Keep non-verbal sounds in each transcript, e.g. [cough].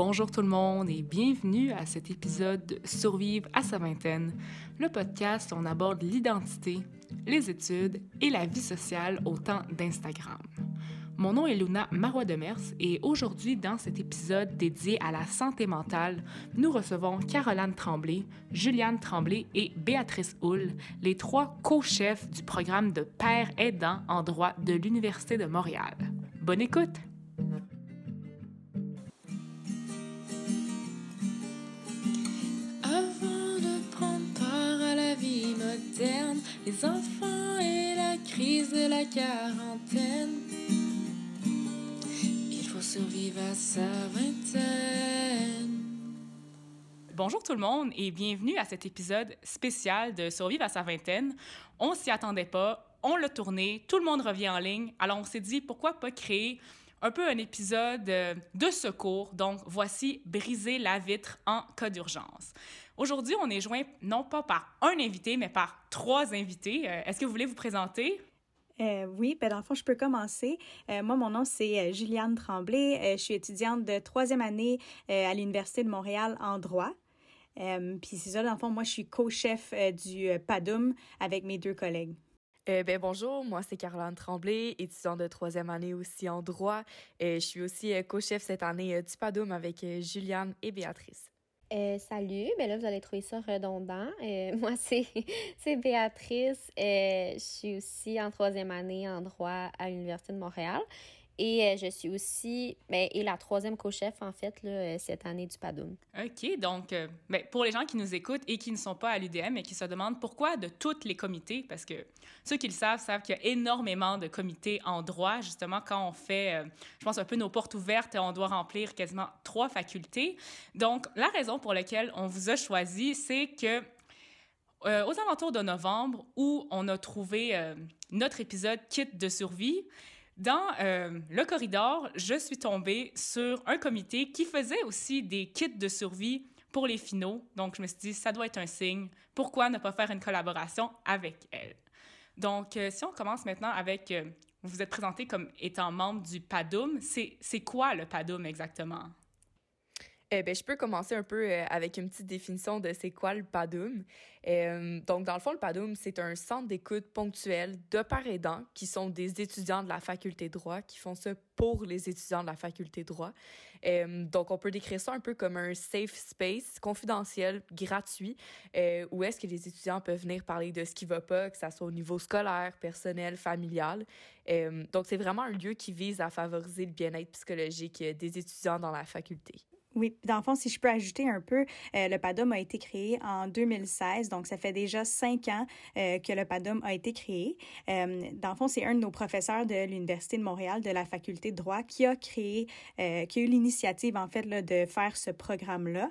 Bonjour tout le monde et bienvenue à cet épisode de Survivre à sa vingtaine, le podcast où on aborde l'identité, les études et la vie sociale au temps d'Instagram. Mon nom est Luna Marois Demers et aujourd'hui, dans cet épisode dédié à la santé mentale, nous recevons Caroline Tremblay, Juliane Tremblay et Béatrice Hull, les trois co-chefs du programme de père aidant en droit de l'Université de Montréal. Bonne écoute! Les enfants et la crise de la quarantaine, il faut survivre à sa vingtaine. Bonjour tout le monde et bienvenue à cet épisode spécial de Survivre à sa vingtaine. On s'y attendait pas, on l'a tourné, tout le monde revient en ligne, alors on s'est dit pourquoi pas créer un peu un épisode euh, de secours. Donc, voici Briser la vitre en cas d'urgence. Aujourd'hui, on est joint non pas par un invité, mais par trois invités. Euh, Est-ce que vous voulez vous présenter? Euh, oui, ben dans le fond, je peux commencer. Euh, moi, mon nom, c'est euh, Juliane Tremblay. Euh, je suis étudiante de troisième année euh, à l'Université de Montréal en droit. Euh, Puis c'est ça, dans le fond, moi, je suis co-chef euh, du euh, PADUM avec mes deux collègues. Euh, ben, bonjour, moi c'est Caroline Tremblay, étudiante de troisième année aussi en droit. Euh, je suis aussi euh, co-chef cette année euh, du PADOM avec euh, Juliane et Béatrice. Euh, salut, ben là vous allez trouver ça redondant. Euh, [laughs] moi c'est c'est Béatrice, euh, je suis aussi en troisième année en droit à l'université de Montréal et euh, je suis aussi ben, et la troisième co-chef en fait là, euh, cette année du PADOM. OK, donc euh, ben, pour les gens qui nous écoutent et qui ne sont pas à l'UDM et qui se demandent pourquoi de tous les comités, parce que ceux qui le savent savent qu'il y a énormément de comités en droit, justement quand on fait, euh, je pense, un peu nos portes ouvertes, on doit remplir quasiment trois facultés. Donc, la raison pour laquelle on vous a choisi, c'est que aux alentours de novembre, où on a trouvé notre épisode Kit de survie, dans euh, le corridor, je suis tombée sur un comité qui faisait aussi des kits de survie pour les finaux. Donc, je me suis dit, ça doit être un signe. Pourquoi ne pas faire une collaboration avec elle? Donc, euh, si on commence maintenant avec, euh, vous vous êtes présenté comme étant membre du PADUM. C'est quoi le PADUM exactement? Euh, ben, je peux commencer un peu euh, avec une petite définition de c'est quoi le PADOM. Euh, donc, dans le fond, le PADOM, c'est un centre d'écoute ponctuel de par aidants qui sont des étudiants de la faculté de droit, qui font ça pour les étudiants de la faculté de droit. Euh, donc, on peut décrire ça un peu comme un safe space confidentiel, gratuit, où est-ce que les étudiants peuvent venir parler de ce qui va pas, que ça soit au niveau scolaire, personnel, familial. Donc, c'est vraiment un lieu qui vise à favoriser le bien-être psychologique des étudiants dans la faculté. Oui, dans le fond, si je peux ajouter un peu, euh, le PADUM a été créé en 2016, donc ça fait déjà cinq ans euh, que le PADUM a été créé. Euh, dans le fond, c'est un de nos professeurs de l'Université de Montréal, de la faculté de droit, qui a créé, euh, qui a eu l'initiative, en fait, là, de faire ce programme-là.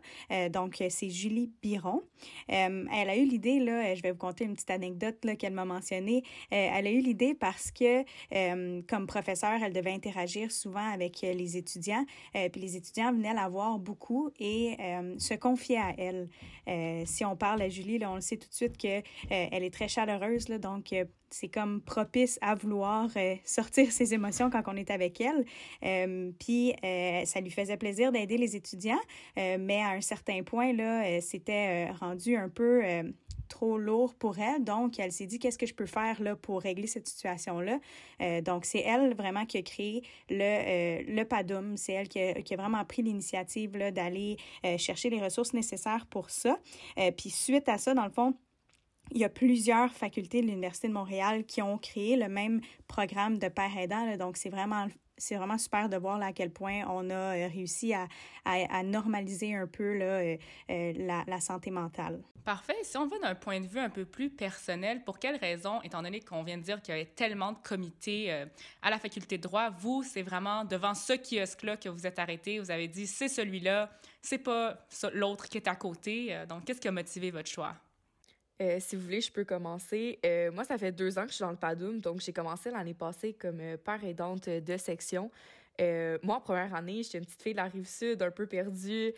Donc, c'est Julie Biron. Elle a eu l'idée, là, je vais vous conter une petite anecdote qu'elle m'a mentionnée. Elle a eu l'idée parce que, comme professeure, elle devait interagir souvent avec les étudiants, puis les étudiants venaient la voir beaucoup et euh, se confier à elle. Euh, si on parle à Julie, on le sait tout de suite que euh, elle est très chaleureuse, donc c'est comme propice à vouloir [laughs] sortir ses émotions quand on est avec elle. Puis ça lui faisait plaisir d'aider les étudiants, mais à un certain point là, c'était rendu un peu trop lourd pour elle. Donc, elle s'est dit, qu'est-ce que je peux faire là pour régler cette situation-là? Donc, c'est elle vraiment qui a créé le, euh, le PADUM. C'est elle qui a, qui a vraiment pris l'initiative d'aller euh, chercher les ressources nécessaires pour ça. Euh, puis, suite à ça, dans le fond, il y a plusieurs facultés de l'Université de Montréal qui ont créé le même programme de père aidant. Donc, c'est vraiment c'est vraiment super de voir à quel point on a euh, réussi à, à, normaliser un peu là, euh, euh, la, santé mentale. Parfait. Si on va d'un point de vue un peu plus personnel, pour quelles raisons, étant donné qu'on vient de dire qu'il y avait tellement de comités à la faculté de droit, vous, c'est vraiment devant ce kiosque-là que vous êtes arrêté, vous avez dit c'est celui-là, c'est pas l'autre qui est à côté. Donc, qu'est-ce qui a motivé votre choix? Euh, si vous voulez, je peux commencer. Euh, moi, ça fait deux ans que je suis dans le PADUM, donc j'ai commencé l'année passée comme euh, père aidante de section. Moi, en première année, j'étais une petite fille de la rive sud, un peu perdue,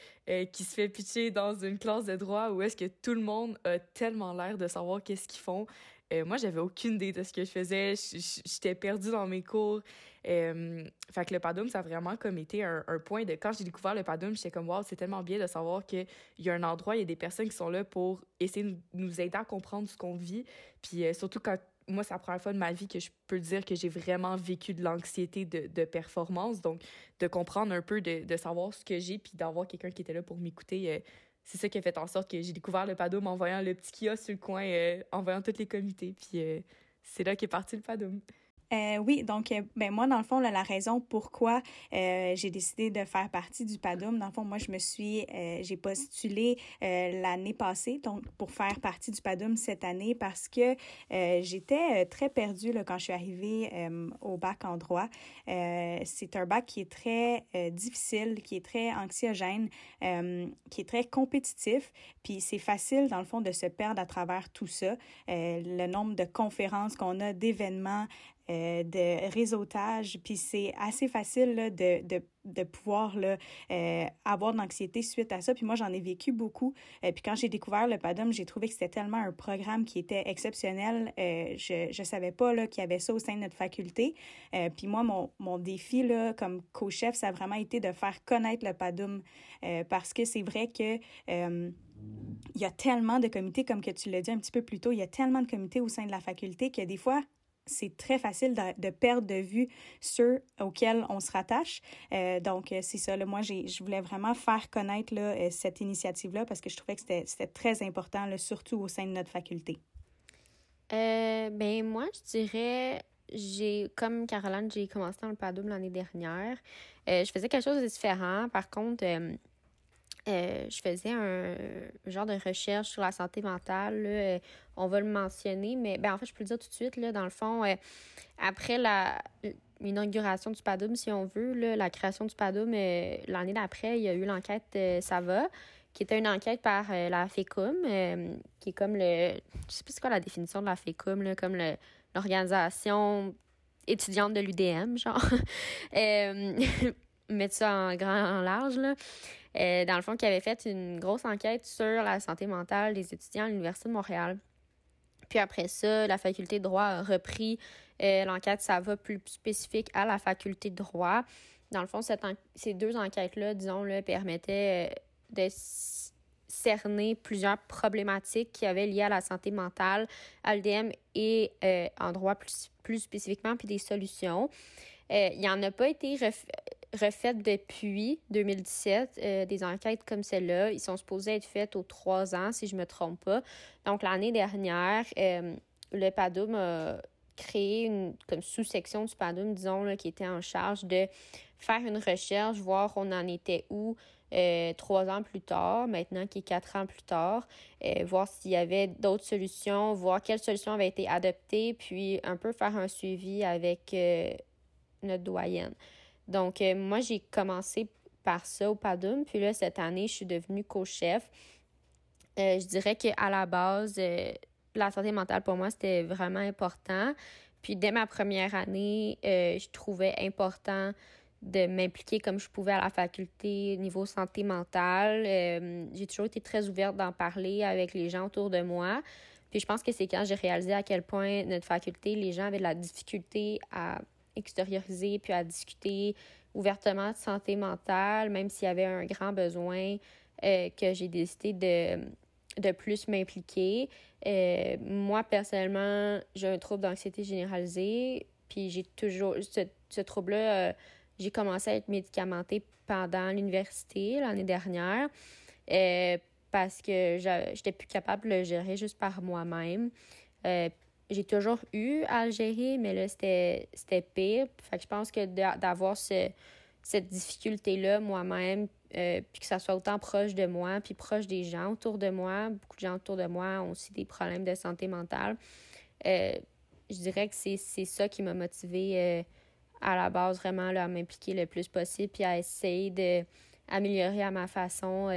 qui se fait pitcher dans une classe de droit où est-ce que tout le monde a tellement l'air de savoir qu'est-ce qu'ils font. Euh, moi, j'avais aucune idée de ce que je faisais. J'étais perdue dans mes cours. Euh, le Padum, ça a vraiment comme été un, point de... Quand j'ai découvert le Padum, j'étais comme, wow, c'est tellement bien de savoir qu'il y a un endroit, il y a des personnes qui sont là pour essayer de nous aider à comprendre ce qu'on vit. Puis euh, surtout quand moi, c'est la première fois de ma vie que je peux dire que j'ai vraiment vécu de l'anxiété de, performance. Donc, de comprendre un peu, de, de savoir ce que j'ai, puis d'avoir quelqu'un qui était là pour m'écouter, c'est ça qui a fait en sorte que j'ai découvert le Padum en voyant le petit kiosque sur le coin, euh, en voyant tous les comités. Puis euh, c'est là qu'est parti le Padum. Euh, oui, donc euh, ben moi dans le fond la raison pourquoi euh, j'ai décidé de faire partie du Padum, dans le fond moi je me suis j'ai postulé l'année passée donc pour faire partie du Padum cette année parce que j'étais très perdue quand je suis arrivée au bac en droit. c'est un bac qui est très difficile, qui est très anxiogène, qui est très compétitif, puis c'est facile dans le fond de se perdre à travers tout ça. le nombre de conférences qu'on a, d'événements euh, de réseautage. Puis c'est assez facile là, de, de, de, pouvoir là, euh, avoir de l'anxiété suite à ça. Puis moi, j'en ai vécu beaucoup. Euh, puis quand j'ai découvert le PADOM, j'ai trouvé que c'était tellement un programme qui était exceptionnel. je ne savais pas qu'il y avait ça au sein de notre faculté. puis moi, mon, mon défi là, comme co-chef, ça a vraiment été de faire connaître le PADOM parce que c'est vrai que il y a tellement de comités, comme que tu l'as dit un petit peu plus tôt, il y a tellement de comités au sein de la faculté que des fois, c'est très facile de, perdre de vue ceux auxquels on se rattache. Euh, donc, euh, c'est ça. Là, moi, je voulais vraiment faire connaître là, euh, cette initiative-là parce que je trouvais que c'était très important, là, surtout au sein de notre faculté. ben moi, je dirais, j'ai comme Caroline, j'ai commencé dans le PADOM l'année dernière. je faisais quelque chose de différent. Par contre, euh, je faisais un, genre de recherche sur la santé mentale. Euh, on va le mentionner, mais ben, en fait, je peux le dire tout de suite. Là, dans le fond, euh, après la l'inauguration du PADOM, si on veut, là, la création du PADOM, l'année d'après, il y a eu l'enquête Ça va, qui était une enquête par la FECUM, qui est comme le. Je sais plus c'est quoi la définition de la FECUM, là, comme l'organisation étudiante de l'UDM, genre. [laughs] mettre ça en grand, en large, là. Euh, dans le fond, qui avait fait une grosse enquête sur la santé mentale des étudiants à l'Université de Montréal. Puis après ça, la faculté de droit a repris euh, l'enquête, ça va plus spécifique à la faculté de droit. Dans le fond, ces deux enquêtes-là, disons, permettaient euh, de cerner plusieurs problématiques qui avaient liées à la santé mentale, à l'UDM et en droit plus, plus spécifiquement, puis des solutions. il n'y en a pas été refaites depuis 2017, euh, des enquêtes comme celle-là. Ils sont supposés être faites aux trois ans, si je ne me trompe pas. Donc, l'année dernière, euh, le PADOM a créé une comme sous-section du PADOM, disons, qui était en charge de faire une recherche, voir on en était où euh, trois ans plus tard, maintenant qui est quatre ans plus tard, voir s'il y avait d'autres solutions, voir quelles solutions avaient été adoptées, puis un peu faire un suivi avec notre doyenne. Donc, euh, moi, j'ai commencé par ça au Padum. Puis là, cette année, je suis devenue co-chef. Euh, je dirais qu'à la base, euh, la santé mentale, pour moi, c'était vraiment important. Puis dès ma première année, je trouvais important de m'impliquer comme je pouvais à la faculté niveau santé mentale. j'ai toujours été très ouverte d'en parler avec les gens autour de moi. Puis je pense que c'est quand j'ai réalisé à quel point notre faculté, les gens avaient de la difficulté à extérioriser puis à discuter ouvertement de santé mentale, même s'il y avait un grand besoin euh, que j'ai décidé de, de plus m'impliquer. Euh, moi, personnellement, j'ai un trouble d'anxiété généralisée, puis j'ai toujours ce, ce trouble-là, euh, j'ai commencé à être médicamentée pendant l'université l'année dernière parce que j'étais plus capable de le gérer juste par moi-même j'ai toujours eu à gérer, mais là, c'était, pire. Fait que je pense que d'avoir cette difficulté-là moi-même, euh, puis que ça soit autant proche de moi, puis proche des gens autour de moi, beaucoup de gens autour de moi ont aussi des problèmes de santé mentale. Euh, je dirais que c'est, ça qui m'a motivée euh, à la base, vraiment, là, à m'impliquer le plus possible, puis à essayer de améliorer à ma façon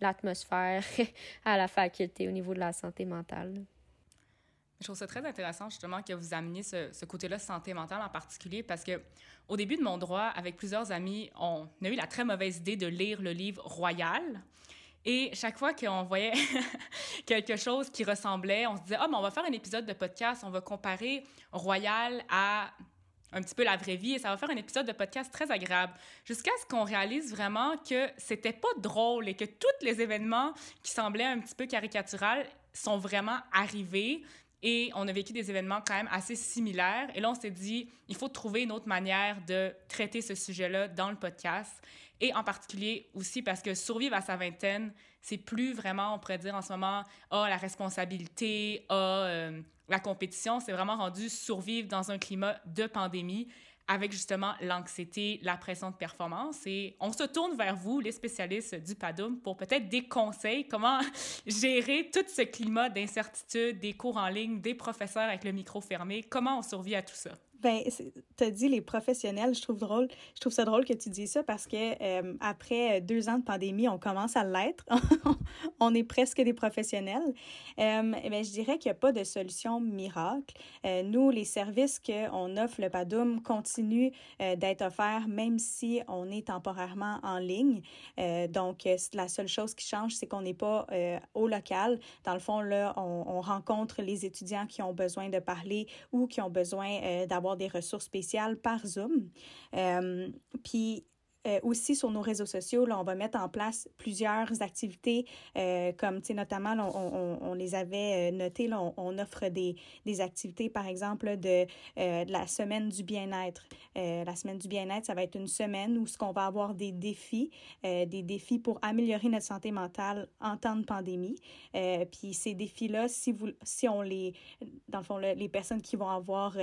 l'atmosphère [laughs] à la faculté au niveau de la santé mentale. Je trouve ça très intéressant justement que vous ameniez ce, côté-là santé mentale en particulier parce que au début de mon droit, avec plusieurs amis, on a eu la très mauvaise idée de lire le livre Royal. Et chaque fois qu'on voyait [laughs] quelque chose qui ressemblait, on se disait, ah, oh, mais on va faire un épisode de podcast, on va comparer Royal à un petit peu la vraie vie et ça va faire un épisode de podcast très agréable. Jusqu'à ce qu'on réalise vraiment que c'était pas drôle et que tous les événements qui semblaient un petit peu caricaturales sont vraiment arrivés et on a vécu des événements quand même assez similaires. Et là, on s'est dit, il faut trouver une autre manière de traiter ce sujet-là dans le podcast. Et en particulier aussi parce que survivre à sa vingtaine, c'est plus vraiment, on pourrait dire en ce moment, ah, la responsabilité, ah, euh, la compétition. C'est vraiment rendu survivre dans un climat de pandémie avec justement l'anxiété, la pression de performance. Et on se tourne vers vous, les spécialistes du PADUM, pour peut-être des conseils, comment [laughs] gérer tout ce climat d'incertitude, des cours en ligne, des professeurs avec le micro fermé, comment on survit à tout ça? Ben, as dit les professionnels, je trouve drôle. Je trouve ça drôle que tu dis ça parce que euh, après deux ans de pandémie, on commence à l'être. [laughs] on est presque des professionnels. Euh, eh ben, je dirais qu'il n'y a pas de solution miracle. Euh, nous, les services qu'on offre, le PADUM, continuent euh, d'être offerts même si on est temporairement en ligne. Donc, la seule chose qui change, c'est qu'on n'est pas au local. Dans le fond, là, on, rencontre les étudiants qui ont besoin de parler ou qui ont besoin d'avoir des ressources spéciales par Zoom. Euh, puis euh, aussi sur nos réseaux sociaux, là, on va mettre en place plusieurs activités, euh, comme notamment, on, on, on, les avait notées, là, on, offre des, des activités, par exemple, de, de la semaine du bien-être. la semaine du bien-être, ça va être une semaine où ce qu'on va avoir des défis, des défis pour améliorer notre santé mentale en temps de pandémie. puis ces défis-là, si, vous, si on les, dans le fond, les personnes qui vont avoir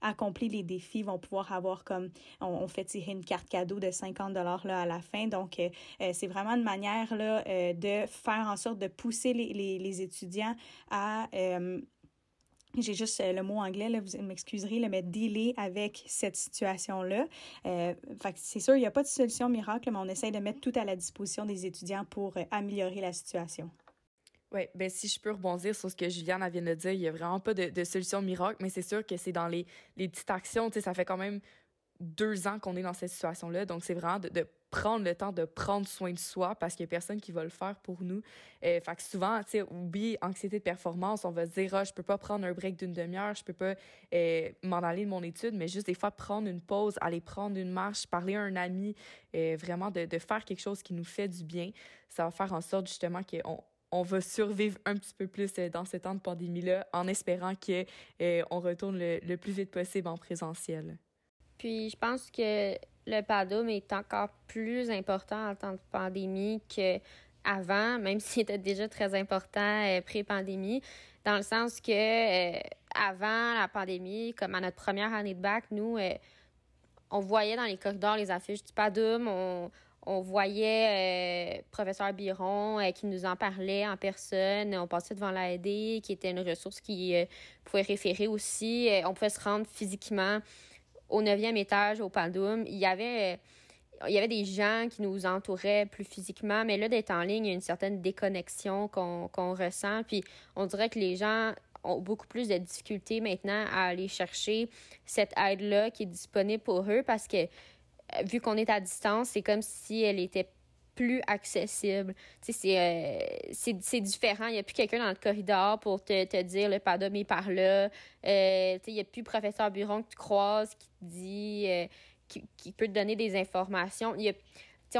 accompli les défis vont pouvoir avoir comme, on, fait tirer une carte cadeau de 50 dollars là, à la fin. Donc, euh, euh, c'est vraiment une manière là, euh, de faire en sorte de pousser les, les, étudiants à j'ai juste le mot anglais, là, vous m'excuserez, le mais dealer avec cette situation-là. Euh, c'est sûr, il n'y a pas de solution miracle, mais on essaie de mettre tout à la disposition des étudiants pour améliorer la situation. Oui, ben si je peux rebondir sur ce que Juliane vient de dire, il n'y a vraiment pas de, de, solution miracle, mais c'est sûr que c'est dans les, les petites actions. Tu sais, ça fait quand même deux ans qu'on est dans cette situation-là. Donc, c'est vraiment de, prendre le temps de prendre soin de soi parce qu'il n'y a personne qui va le faire pour nous. Euh, fait que souvent, tu sais, oublie anxiété de performance, on va se dire, ah, je peux pas prendre un break d'une demi-heure, je peux pas euh, m'en aller de mon étude, mais juste des fois prendre une pause, aller prendre une marche, parler à un ami, euh, vraiment de, de, faire quelque chose qui nous fait du bien. Ça va faire en sorte justement qu'on on va survivre un petit peu plus dans ce temps de pandémie-là en espérant qu'on on retourne le, le plus vite possible en présentiel. Puis je pense que le PADOM est encore plus important en temps de pandémie qu'avant, même [laughs] s'il était déjà très important euh, pré-pandémie, dans le sens que euh, avant la pandémie, comme à notre première année de bac, nous, euh, on voyait dans les corridors les affiches du PADOM, on, on voyait professeur Biron qui nous en parlait en personne. On passait devant l'AED, qui était une ressource qui pouvait référer aussi. on pouvait se rendre physiquement au neuvième étage, au Pandoum, il y avait il y avait des gens qui nous entouraient plus physiquement, mais là, d'être en ligne, il y a une certaine déconnexion qu'on ressent. Puis on dirait que les gens ont beaucoup plus de difficultés maintenant à aller chercher cette aide-là qui est disponible pour eux parce que vu qu'on est à distance, c'est comme si elle était plus accessible. C'est, euh, c'est, différent. Il n'y a plus quelqu'un dans le corridor pour te, te dire le pardon est par là. Euh, il n'y a plus professeur Buron que tu croises qui te dit, euh, qui, qui, peut te donner des informations. Y a,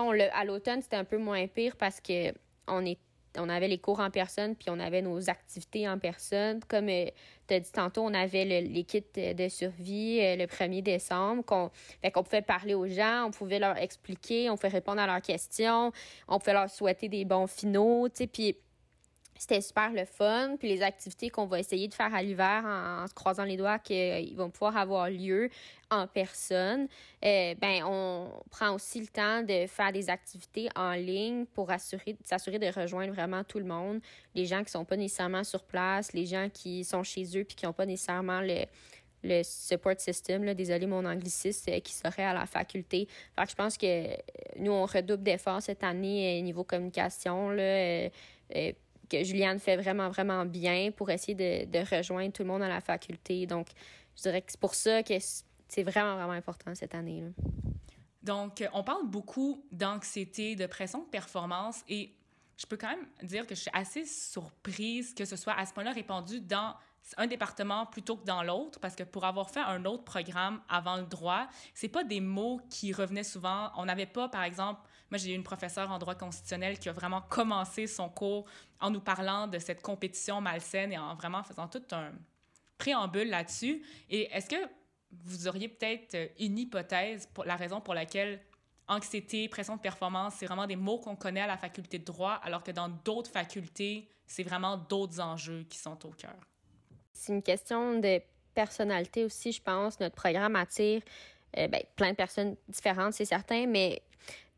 on à l'automne, c'était un peu moins pire parce que on est on avait les cours en personne, puis on avait nos activités en personne. Comme euh, tu as dit tantôt, on avait les kits de survie euh, le 1er décembre. Qu'on, fait qu'on pouvait parler aux gens, on pouvait leur expliquer, on pouvait répondre à leurs questions, on pouvait leur souhaiter des bons finaux. Puis c'était super le fun. Puis les activités qu'on va essayer de faire à l'hiver en, se croisant les doigts qu'ils vont pouvoir avoir lieu en personne, euh, ben on prend aussi le temps de faire des activités en ligne pour assurer s'assurer de rejoindre vraiment tout le monde, les gens qui sont pas nécessairement sur place, les gens qui sont chez eux puis qui n'ont pas nécessairement le le support system, là, désolé mon anglicisme, euh, qui serait à la faculté. Fait que je pense que nous, on redouble d'efforts cette année euh, niveau communication. Là, que Juliane fait vraiment, vraiment bien pour essayer de, rejoindre tout le monde à la faculté. Donc, je dirais que c'est pour ça que c'est vraiment, vraiment important cette année. Là. Donc, on parle beaucoup d'anxiété, de pression de performance et je peux quand même dire que je suis assez surprise que ce soit à ce point-là répandu dans un département plutôt que dans l'autre, parce que pour avoir fait un autre programme avant le droit, c'est pas des mots qui revenaient souvent. On n'avait pas, par exemple, moi j'ai eu une professeure en droit constitutionnel qui a vraiment commencé son cours en nous parlant de cette compétition malsaine et en vraiment faisant tout un préambule là-dessus. Et est-ce que vous auriez peut-être une hypothèse pour la raison pour laquelle anxiété, pression de performance, c'est vraiment des mots qu'on connaît à la faculté de droit, alors que dans d'autres facultés, c'est vraiment d'autres enjeux qui sont au cœur? C'est une question de personnalité aussi, je pense. Notre programme attire euh, ben, plein de personnes différentes, c'est certain, mais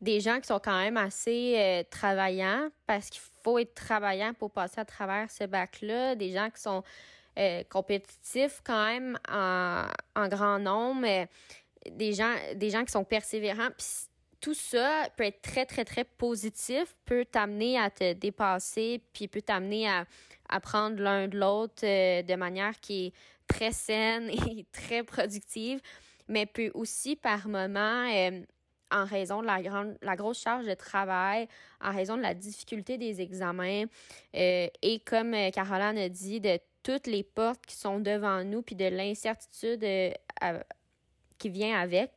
des gens qui sont quand même assez euh, travaillants parce qu'il faut être travaillant pour passer à travers ce bac-là. Des gens qui sont euh, compétitifs quand même en, en grand nombre. des, gens, des gens qui sont persévérants. Puis tout ça peut être très, très, très positif, peut t'amener à te dépasser, puis peut t'amener à apprendre l'un de l'autre euh, de manière qui est très saine [laughs] et très productive, mais peut aussi par moments, euh, en raison de la, grande, la grosse charge de travail, en raison de la difficulté des examens, euh, et comme Caroline a dit, de toutes les portes qui sont devant nous, puis de l'incertitude qui vient avec,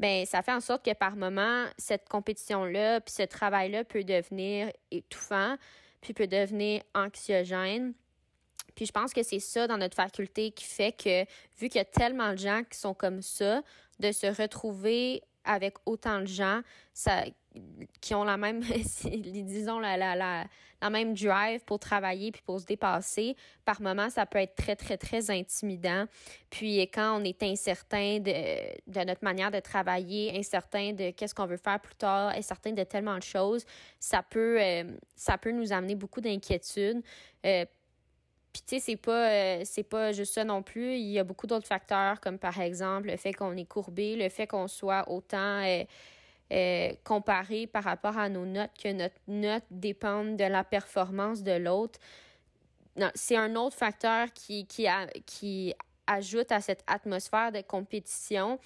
ben ça fait en sorte que par moment, cette compétition-là, puis ce travail-là peut devenir étouffant, puis peut devenir anxiogène. Puis je pense que c'est ça dans notre faculté qui fait que, vu qu'il y a tellement de gens qui sont comme ça, de se retrouver avec autant de gens ça, qui ont la même, [laughs] disons, la, la, la, la, même drive pour travailler puis pour se dépasser, par moments, ça peut être très, très, très intimidant. Puis quand on est incertain de, de notre manière de travailler, incertain de qu'est-ce qu'on veut faire plus tard, incertain de tellement de choses, ça peut, euh, ça peut nous amener beaucoup d'inquiétude. Euh, puis tu sais, c'est pas, euh, c'est pas juste ça non plus. Il y a beaucoup d'autres facteurs, comme par exemple le fait qu'on est courbé, le fait qu'on soit autant euh, euh, comparé par rapport à nos notes, que notre note dépend de la performance de l'autre. C'est un autre facteur qui, qui, qui ajoute à cette atmosphère de compétition,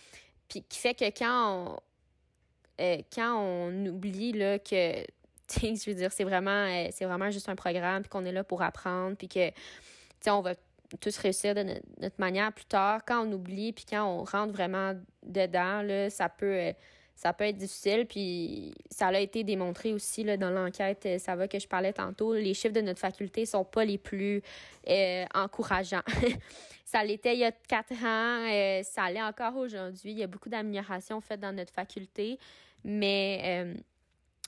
puis qui fait que quand on, quand on oublie là, que [laughs] je veux dire, c'est vraiment, euh, vraiment juste un programme, puis qu'on est là pour apprendre, puis que, on va tous réussir de notre, manière plus tard. Quand on oublie, puis quand on rentre vraiment dedans, là, ça peut, euh, ça peut être difficile. Puis ça a été démontré aussi là, dans l'enquête, euh, ça va que je parlais tantôt, les chiffres de notre faculté sont pas les plus encourageants. [laughs] ça l'était il y a quatre ans, ça l'est encore aujourd'hui. Il y a beaucoup d'améliorations faites dans notre faculté, mais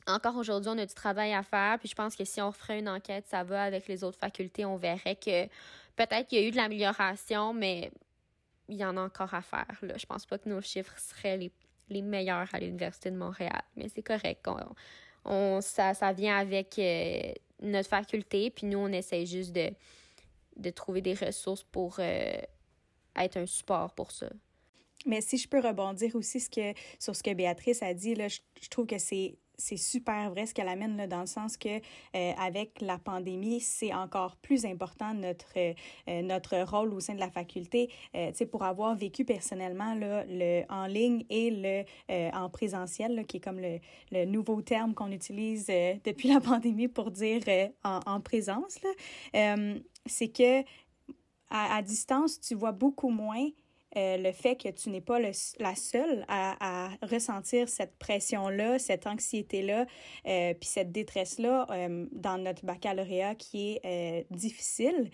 encore aujourd'hui, on a du travail à faire. Puis je pense que si on referait une enquête, ça va avec les autres facultés, on verrait que peut-être qu'il y a eu de l'amélioration, mais il y en a encore à faire. Là. Je pense pas que nos chiffres seraient les, meilleurs à l'Université de Montréal. Mais c'est correct. On, ça, ça vient avec euh, notre faculté. Puis nous, on essaie juste de, de trouver des ressources pour euh, être un support pour ça. Mais si je peux rebondir aussi sur ce que Béatrice a dit, là, je trouve que c'est c'est super vrai ce qu'elle amène là, dans le sens que euh, avec la pandémie, c'est encore plus important notre euh, notre rôle au sein de la faculté. Euh, tu sais pour avoir vécu personnellement là, le en ligne et le euh, en présentiel qui est comme le, le nouveau terme qu'on utilise [laughs] depuis la pandémie pour dire en, en, présence c'est que à distance, tu vois beaucoup moins euh, le fait que tu n'es pas la seule à, ressentir cette pression-là, cette anxiété-là, euh, puis cette détresse-là euh, dans notre baccalauréat qui est difficile.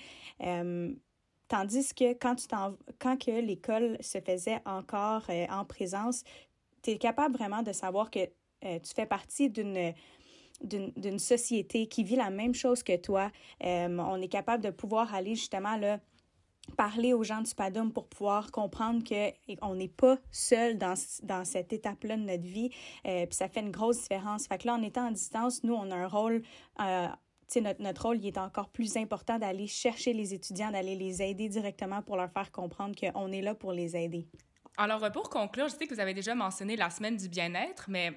Tandis que quand, tu quand que l'école se faisait encore en présence, tu es capable vraiment de savoir que tu fais partie d'une d'une société qui vit la même chose que toi. on est capable de pouvoir aller justement là parler aux gens du SPADUM pour pouvoir comprendre qu'on n'est pas seul dans, dans cette étape-là de notre vie. Euh, puis ça fait une grosse différence. Fait que là, en étant en distance, nous, on a un rôle... Euh, notre, notre rôle, il est encore plus important d'aller chercher les étudiants, d'aller les aider directement pour leur faire comprendre qu'on est là pour les aider. Alors, pour conclure, je sais que vous avez déjà mentionné la semaine du bien-être, mais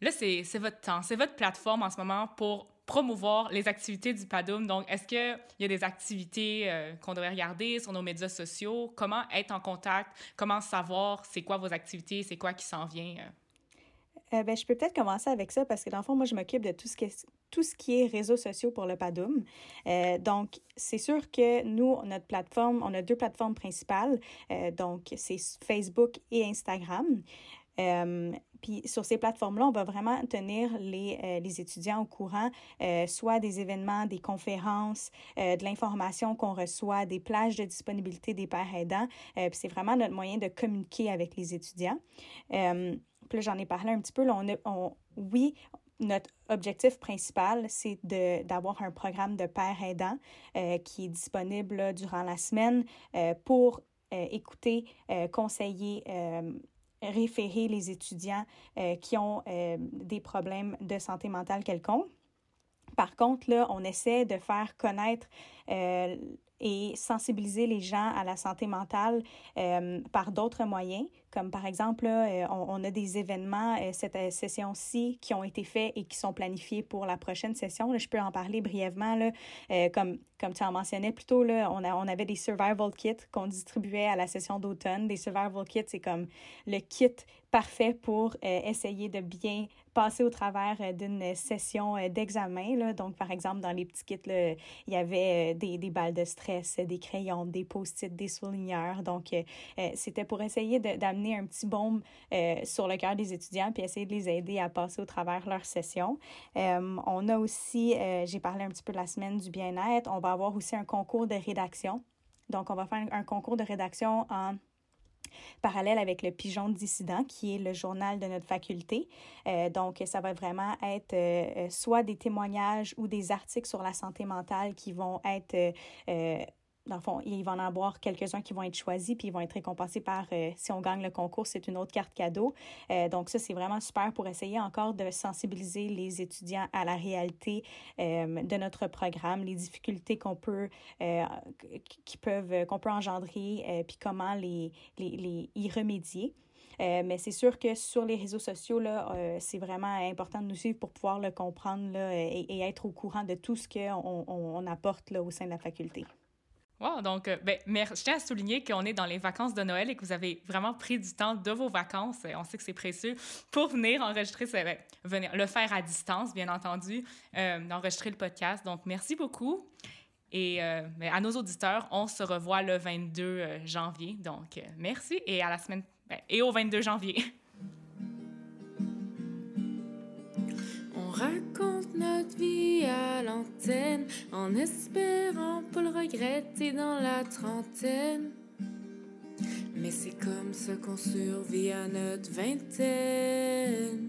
là, c'est votre temps, c'est votre plateforme en ce moment pour promouvoir les activités du PADUM. Donc, est-ce qu'il y a des activités euh, qu'on devrait regarder sur nos médias sociaux? Comment être en contact? Comment savoir c'est quoi vos activités? C'est quoi qui s'en vient? Euh? Euh, ben, je peux peut-être commencer avec ça parce que dans le fond, moi, je m'occupe de tout ce qui est tout ce qui est réseaux sociaux pour le PADUM. Euh, donc, c'est sûr que nous, notre plateforme, on a deux plateformes principales. Donc, c'est Facebook et Instagram. Euh, puis sur ces plateformes-là, on va vraiment tenir les, euh, les étudiants au courant, euh, soit des événements, des conférences, de l'information qu'on reçoit, des plages de disponibilité des pères aidants. puis c'est vraiment notre moyen de communiquer avec les étudiants. puis là, j'en ai parlé un petit peu. On, on, oui, notre objectif principal, c'est d'avoir un programme de pères aidants qui est disponible durant la semaine pour écouter, conseiller, référer les étudiants euh, qui ont euh, des problèmes de santé mentale quelconque. Par contre, là, on essaie de faire connaître euh, et sensibiliser les gens à la santé mentale euh, par d'autres moyens, comme par exemple, euh, on, a des événements euh, cette session-ci qui ont été faits et qui sont planifiés pour la prochaine session. je peux en parler brièvement. Là, comme, comme tu en mentionnais plus tôt, là, on, a, on avait des survival kits qu'on distribuait à la session d'automne. Des survival kits, c'est comme le kit parfait pour essayer de bien passer au travers d'une session d'examen. Donc, par exemple, dans les petits kits, là, il y avait des, des balles de stress des crayons, des post-it, des souligneurs. Donc, euh, euh, c'était pour essayer d'amener un petit baume euh, sur le cœur des étudiants puis essayer de les aider à passer au travers leur session. on a aussi, j'ai parlé un petit peu de la semaine du bien-être, on va avoir aussi un concours de rédaction. Donc, on va faire un concours de rédaction en parallèle avec le Pigeon dissident, qui est le journal de notre faculté. Euh, donc, ça va vraiment être euh, euh, soit des témoignages ou des articles sur la santé mentale qui vont être dans le fond, il va en avoir quelques-uns qui vont être choisis, puis ils vont être récompensés par, euh, si on gagne le concours, c'est une autre carte cadeau. Euh, donc ça, c'est vraiment super pour essayer encore de sensibiliser les étudiants à la réalité euh, de notre programme, les difficultés qu'on peut, qui peuvent, qu'on peut engendrer, puis comment les, les, les, y remédier. mais c'est sûr que sur les réseaux sociaux, là, c'est vraiment important de nous suivre pour pouvoir le comprendre là, et, être au courant de tout ce qu'on on, on apporte là, au sein de la faculté. Wow, donc, euh, ben, je tiens à souligner qu'on est dans les vacances de Noël et que vous avez vraiment pris du temps de vos vacances, on sait que c'est précieux, pour venir enregistrer, ben, venir le faire à distance, bien entendu, euh, le podcast. Donc, merci beaucoup. Et euh, ben, à nos auditeurs, on se revoit le 22 janvier. Donc, merci et à la semaine, ben, et au 22 janvier. [laughs] vie à l'antenne en espérant pas le regretter dans la trentaine. Mais c'est comme ça qu'on survit à notre vingtaine.